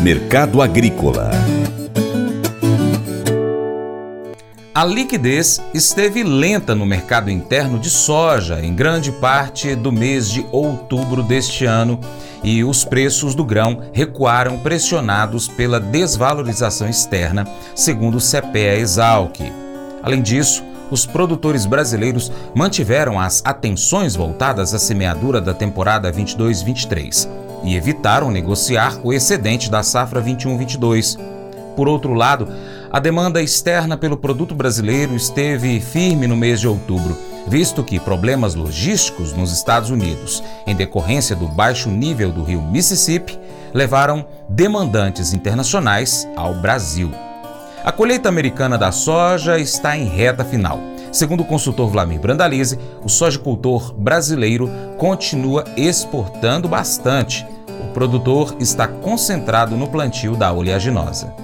Mercado Agrícola A liquidez esteve lenta no mercado interno de soja em grande parte do mês de outubro deste ano e os preços do grão recuaram pressionados pela desvalorização externa, segundo o CPEA Exalc. Além disso, os produtores brasileiros mantiveram as atenções voltadas à semeadura da temporada 22-23 e evitaram negociar o excedente da safra 21-22. Por outro lado, a demanda externa pelo produto brasileiro esteve firme no mês de outubro, visto que problemas logísticos nos Estados Unidos, em decorrência do baixo nível do rio Mississippi, levaram demandantes internacionais ao Brasil. A colheita americana da soja está em reta final. Segundo o consultor Vlamir Brandalize, o sojicultor brasileiro continua exportando bastante. O produtor está concentrado no plantio da oleaginosa.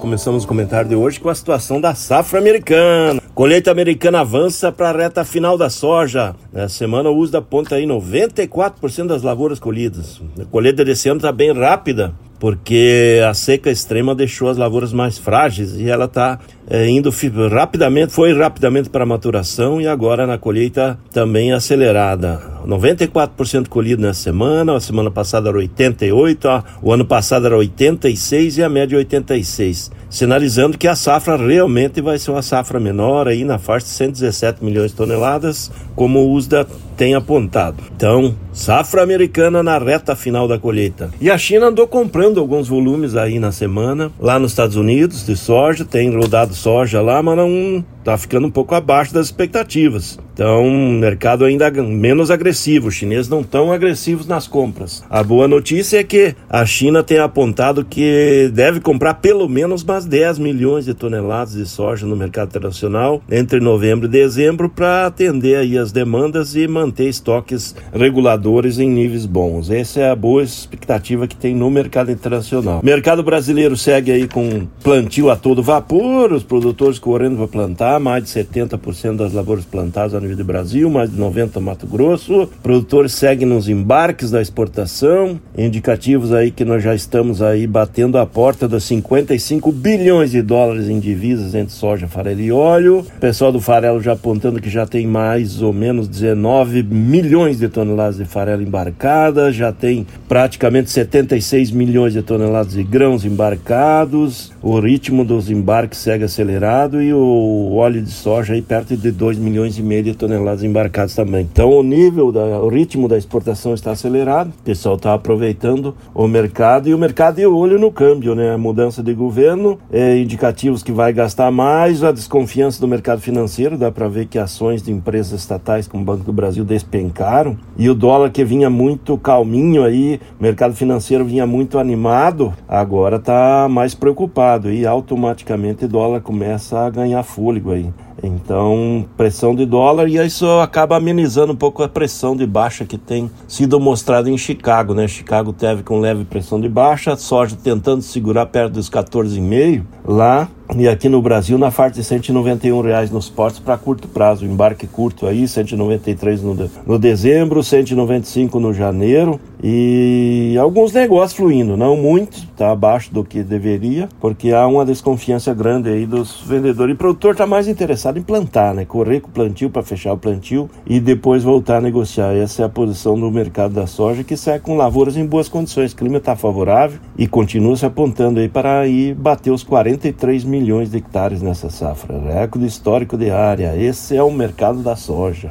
Começamos o comentário de hoje com a situação da safra americana. Colheita americana avança para a reta final da soja. Na semana o uso da ponta aí 94% das lavouras colhidas. A colheita desse ano está bem rápida, porque a seca extrema deixou as lavouras mais frágeis e ela está é, indo rapidamente, foi rapidamente para maturação e agora na colheita também acelerada. 94% colhido nessa semana, a semana passada era 88, o ano passado era 86 e a média 86, sinalizando que a safra realmente vai ser uma safra menor aí na faixa de 117 milhões de toneladas, como o USDA tem apontado. Então, safra americana na reta final da colheita. E a China andou comprando alguns volumes aí na semana, lá nos Estados Unidos, de soja, tem rodado soja lá, mas não está ficando um pouco abaixo das expectativas. Então, mercado ainda menos agressivo. Os chineses não tão agressivos nas compras. A boa notícia é que a China tem apontado que deve comprar pelo menos mais 10 milhões de toneladas de soja no mercado internacional entre novembro e dezembro para atender aí as demandas e manter estoques reguladores em níveis bons. Essa é a boa expectativa que tem no mercado internacional. Mercado brasileiro segue aí com plantio a todo vapor, os produtores correndo para plantar mais de 70% das lavouras plantadas a nível do Brasil, mais de 90% no Mato Grosso. Produtores seguem nos embarques da exportação, indicativos aí que nós já estamos aí batendo a porta dos 55 bilhões de dólares em divisas entre soja, farelo e óleo. O pessoal do farelo já apontando que já tem mais ou menos 19 milhões de toneladas de farelo embarcadas, já tem praticamente 76 milhões de toneladas de grãos embarcados. O ritmo dos embarques segue acelerado e o óleo de soja aí perto de 2 milhões e meio de toneladas embarcadas também. Então o nível, da, o ritmo da exportação está acelerado, o pessoal está aproveitando o mercado e o mercado de olho no câmbio, né? A mudança de governo, é, indicativos que vai gastar mais, a desconfiança do mercado financeiro, dá para ver que ações de empresas estatais como o Banco do Brasil despencaram e o dólar que vinha muito calminho aí, o mercado financeiro vinha muito animado, agora está mais preocupado e automaticamente o dólar começa a ganhar fôlego aí. Então, pressão de dólar e isso acaba amenizando um pouco a pressão de baixa que tem sido mostrada em Chicago, né? Chicago teve com leve pressão de baixa, soja tentando segurar perto dos 14,5 lá e aqui no Brasil na faixa de 191 reais nos portos para curto prazo, embarque curto aí, 193 no, de, no dezembro, 195 no janeiro e alguns negócios fluindo, não muito, está abaixo do que deveria, porque há uma desconfiança grande aí dos vendedores. E o produtor está mais interessado em plantar, né? Correr com o plantio para fechar o plantio e depois voltar a negociar. Essa é a posição do mercado da soja que sai com lavouras em boas condições. O clima está favorável e continua se apontando aí para ir bater os 43 milhões de hectares nessa safra. Recorde histórico de área. Esse é o mercado da soja.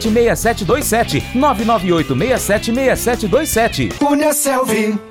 998676727. Cunha Selvi.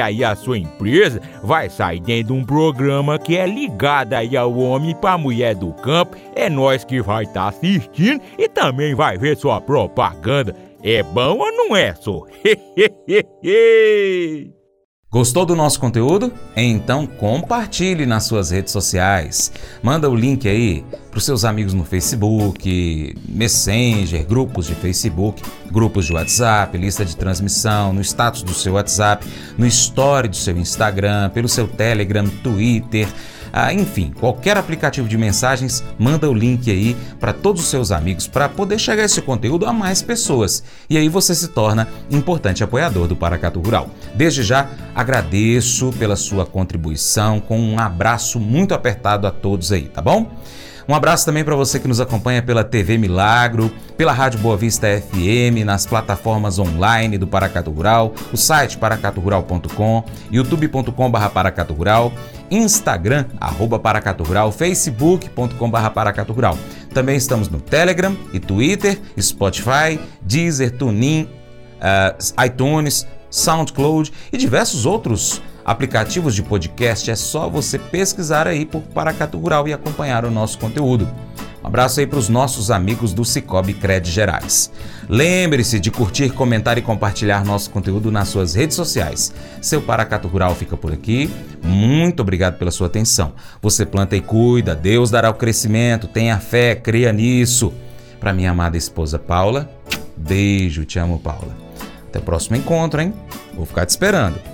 aí a sua empresa vai sair dentro de um programa que é ligado aí ao homem para mulher do campo. É nós que vai estar tá assistindo e também vai ver sua propaganda. É bom ou não é, só? Gostou do nosso conteúdo? Então compartilhe nas suas redes sociais. Manda o link aí para os seus amigos no Facebook, Messenger, grupos de Facebook, grupos de WhatsApp, lista de transmissão, no status do seu WhatsApp, no story do seu Instagram, pelo seu Telegram, Twitter. Ah, enfim, qualquer aplicativo de mensagens, manda o link aí para todos os seus amigos para poder chegar esse conteúdo a mais pessoas. E aí você se torna importante apoiador do Paracato Rural. Desde já, agradeço pela sua contribuição, com um abraço muito apertado a todos aí, tá bom? Um abraço também para você que nos acompanha pela TV Milagro, pela Rádio Boa Vista FM, nas plataformas online do Paracato Rural, o site paracaturural.com, youtube.com.br paracaturural, Instagram, arroba Paracato Rural, facebook.com.br Paracato Rural. Também estamos no Telegram e Twitter, Spotify, Deezer, TuneIn, uh, iTunes, SoundCloud e diversos outros aplicativos de podcast, é só você pesquisar aí por Paracatu Rural e acompanhar o nosso conteúdo. Um abraço aí para os nossos amigos do Cicobi Cred Gerais. Lembre-se de curtir, comentar e compartilhar nosso conteúdo nas suas redes sociais. Seu Paracato Rural fica por aqui. Muito obrigado pela sua atenção. Você planta e cuida, Deus dará o crescimento. Tenha fé, creia nisso. Para minha amada esposa Paula, beijo, te amo, Paula. Até o próximo encontro, hein? Vou ficar te esperando.